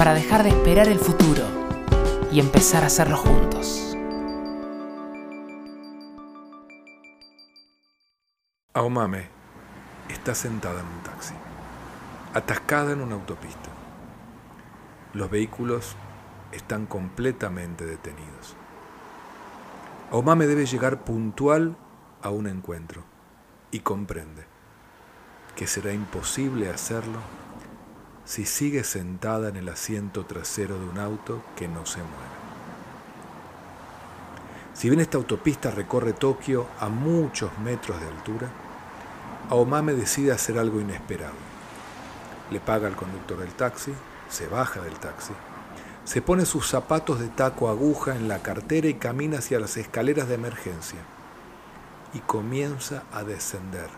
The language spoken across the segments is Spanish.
para dejar de esperar el futuro y empezar a hacerlo juntos. Aomame está sentada en un taxi, atascada en una autopista. Los vehículos están completamente detenidos. Aomame debe llegar puntual a un encuentro y comprende que será imposible hacerlo si sigue sentada en el asiento trasero de un auto que no se mueve. Si bien esta autopista recorre Tokio a muchos metros de altura, Aomame decide hacer algo inesperado. Le paga al conductor del taxi, se baja del taxi, se pone sus zapatos de taco aguja en la cartera y camina hacia las escaleras de emergencia y comienza a descender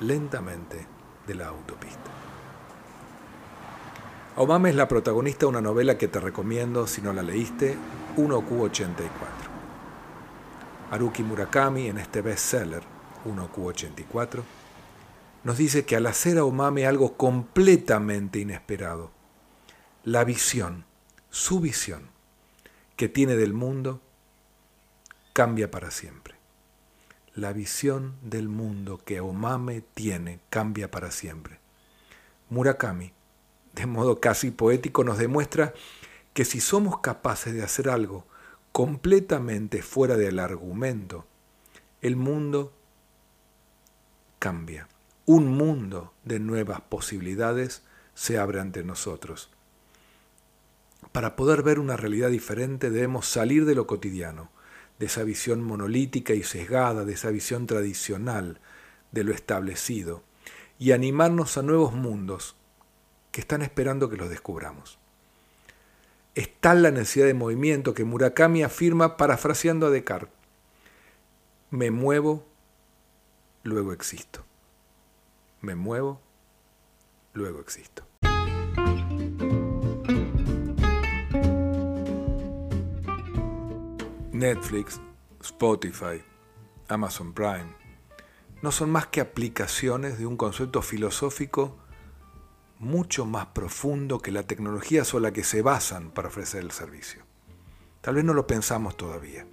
lentamente de la autopista. Omame es la protagonista de una novela que te recomiendo si no la leíste, 1Q84. Haruki Murakami, en este bestseller, 1Q84, nos dice que al hacer a Omame algo completamente inesperado, la visión, su visión, que tiene del mundo, cambia para siempre. La visión del mundo que Omame tiene cambia para siempre. Murakami de modo casi poético, nos demuestra que si somos capaces de hacer algo completamente fuera del argumento, el mundo cambia. Un mundo de nuevas posibilidades se abre ante nosotros. Para poder ver una realidad diferente debemos salir de lo cotidiano, de esa visión monolítica y sesgada, de esa visión tradicional, de lo establecido, y animarnos a nuevos mundos que están esperando que los descubramos. Es tal la necesidad de movimiento que Murakami afirma parafraseando a Descartes, me muevo, luego existo. Me muevo, luego existo. Netflix, Spotify, Amazon Prime no son más que aplicaciones de un concepto filosófico mucho más profundo que la tecnología sobre la que se basan para ofrecer el servicio. Tal vez no lo pensamos todavía,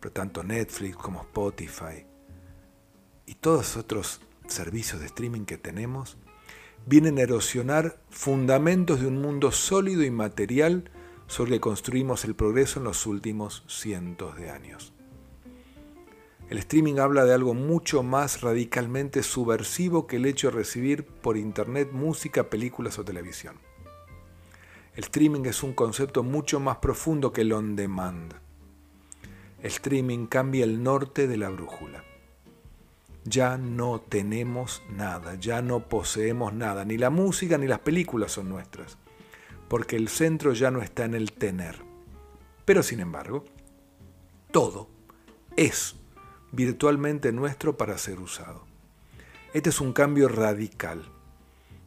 pero tanto Netflix como Spotify y todos otros servicios de streaming que tenemos vienen a erosionar fundamentos de un mundo sólido y material sobre el que construimos el progreso en los últimos cientos de años. El streaming habla de algo mucho más radicalmente subversivo que el hecho de recibir por internet música, películas o televisión. El streaming es un concepto mucho más profundo que el on demand. El streaming cambia el norte de la brújula. Ya no tenemos nada, ya no poseemos nada, ni la música ni las películas son nuestras, porque el centro ya no está en el tener. Pero sin embargo, todo es virtualmente nuestro para ser usado. Este es un cambio radical.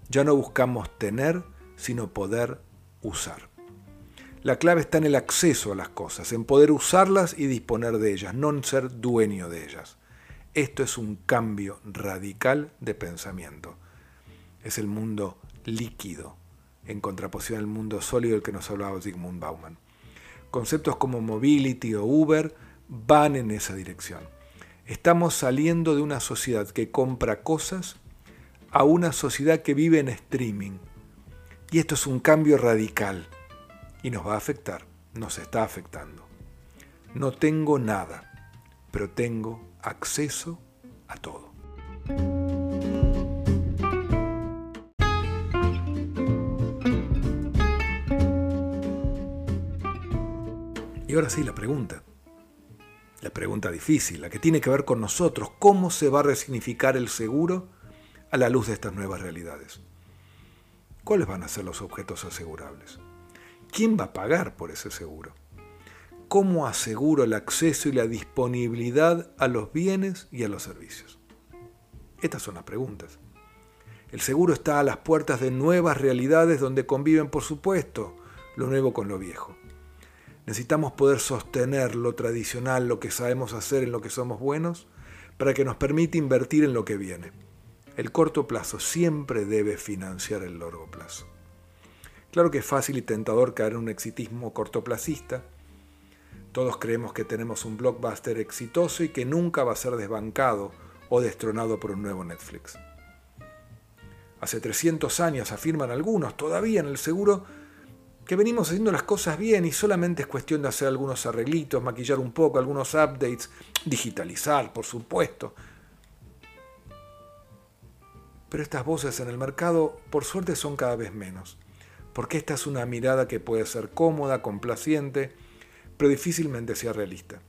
Ya no buscamos tener, sino poder usar. La clave está en el acceso a las cosas, en poder usarlas y disponer de ellas, no en ser dueño de ellas. Esto es un cambio radical de pensamiento. Es el mundo líquido, en contraposición al mundo sólido del que nos hablaba Zygmunt Bauman. Conceptos como mobility o Uber van en esa dirección. Estamos saliendo de una sociedad que compra cosas a una sociedad que vive en streaming. Y esto es un cambio radical y nos va a afectar, nos está afectando. No tengo nada, pero tengo acceso a todo. Y ahora sí, la pregunta la pregunta difícil, la que tiene que ver con nosotros, cómo se va a resignificar el seguro a la luz de estas nuevas realidades. ¿Cuáles van a ser los objetos asegurables? ¿quién va a pagar por ese seguro? ¿Cómo aseguro el acceso y la disponibilidad a los bienes y a los servicios? Estas son las preguntas. El seguro está a las puertas de nuevas realidades donde conviven, por supuesto, lo nuevo con lo viejo. Necesitamos poder sostener lo tradicional, lo que sabemos hacer, en lo que somos buenos, para que nos permita invertir en lo que viene. El corto plazo siempre debe financiar el largo plazo. Claro que es fácil y tentador caer en un exitismo cortoplacista. Todos creemos que tenemos un blockbuster exitoso y que nunca va a ser desbancado o destronado por un nuevo Netflix. Hace 300 años, afirman algunos, todavía en el seguro, que venimos haciendo las cosas bien y solamente es cuestión de hacer algunos arreglitos, maquillar un poco, algunos updates, digitalizar, por supuesto. Pero estas voces en el mercado, por suerte, son cada vez menos, porque esta es una mirada que puede ser cómoda, complaciente, pero difícilmente sea realista.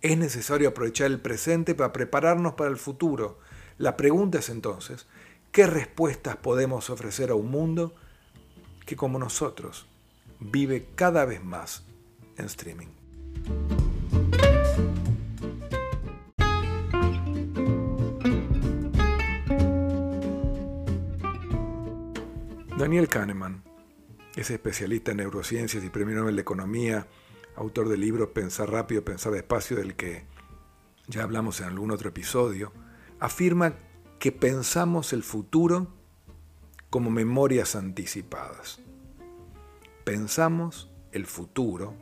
Es necesario aprovechar el presente para prepararnos para el futuro. La pregunta es entonces, ¿qué respuestas podemos ofrecer a un mundo que como nosotros vive cada vez más en streaming. Daniel Kahneman es especialista en neurociencias y premio Nobel de Economía, autor del libro Pensar rápido, pensar despacio, del que ya hablamos en algún otro episodio, afirma que pensamos el futuro como memorias anticipadas. Pensamos el futuro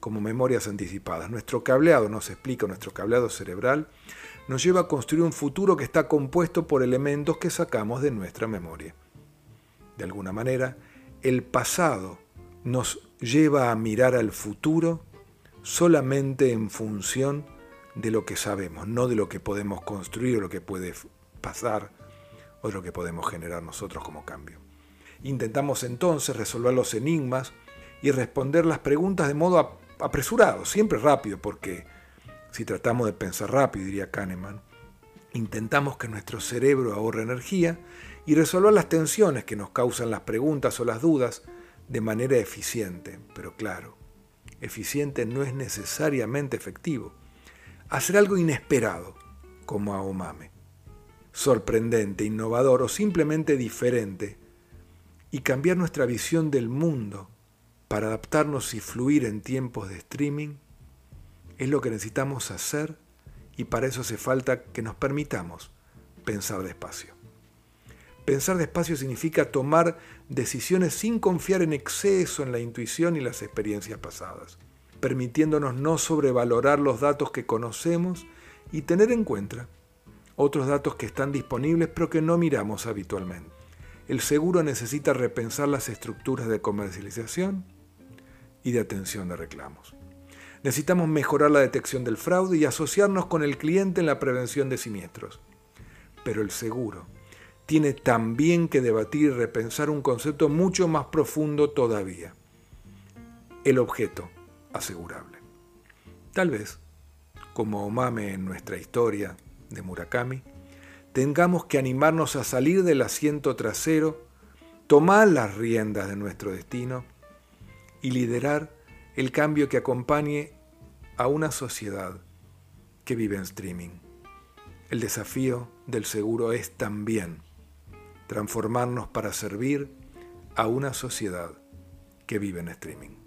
como memorias anticipadas. Nuestro cableado, nos explica, nuestro cableado cerebral, nos lleva a construir un futuro que está compuesto por elementos que sacamos de nuestra memoria. De alguna manera, el pasado nos lleva a mirar al futuro solamente en función de lo que sabemos, no de lo que podemos construir o lo que puede pasar o lo que podemos generar nosotros como cambio. Intentamos entonces resolver los enigmas y responder las preguntas de modo apresurado, siempre rápido, porque si tratamos de pensar rápido, diría Kahneman, intentamos que nuestro cerebro ahorre energía y resolver las tensiones que nos causan las preguntas o las dudas de manera eficiente. Pero claro, eficiente no es necesariamente efectivo. Hacer algo inesperado, como a Omame sorprendente, innovador o simplemente diferente y cambiar nuestra visión del mundo para adaptarnos y fluir en tiempos de streaming es lo que necesitamos hacer y para eso hace falta que nos permitamos pensar despacio. Pensar despacio significa tomar decisiones sin confiar en exceso en la intuición y las experiencias pasadas, permitiéndonos no sobrevalorar los datos que conocemos y tener en cuenta otros datos que están disponibles pero que no miramos habitualmente. El seguro necesita repensar las estructuras de comercialización y de atención de reclamos. Necesitamos mejorar la detección del fraude y asociarnos con el cliente en la prevención de siniestros. Pero el seguro tiene también que debatir y repensar un concepto mucho más profundo todavía. El objeto asegurable. Tal vez, como Omame en nuestra historia, de Murakami, tengamos que animarnos a salir del asiento trasero, tomar las riendas de nuestro destino y liderar el cambio que acompañe a una sociedad que vive en streaming. El desafío del seguro es también transformarnos para servir a una sociedad que vive en streaming.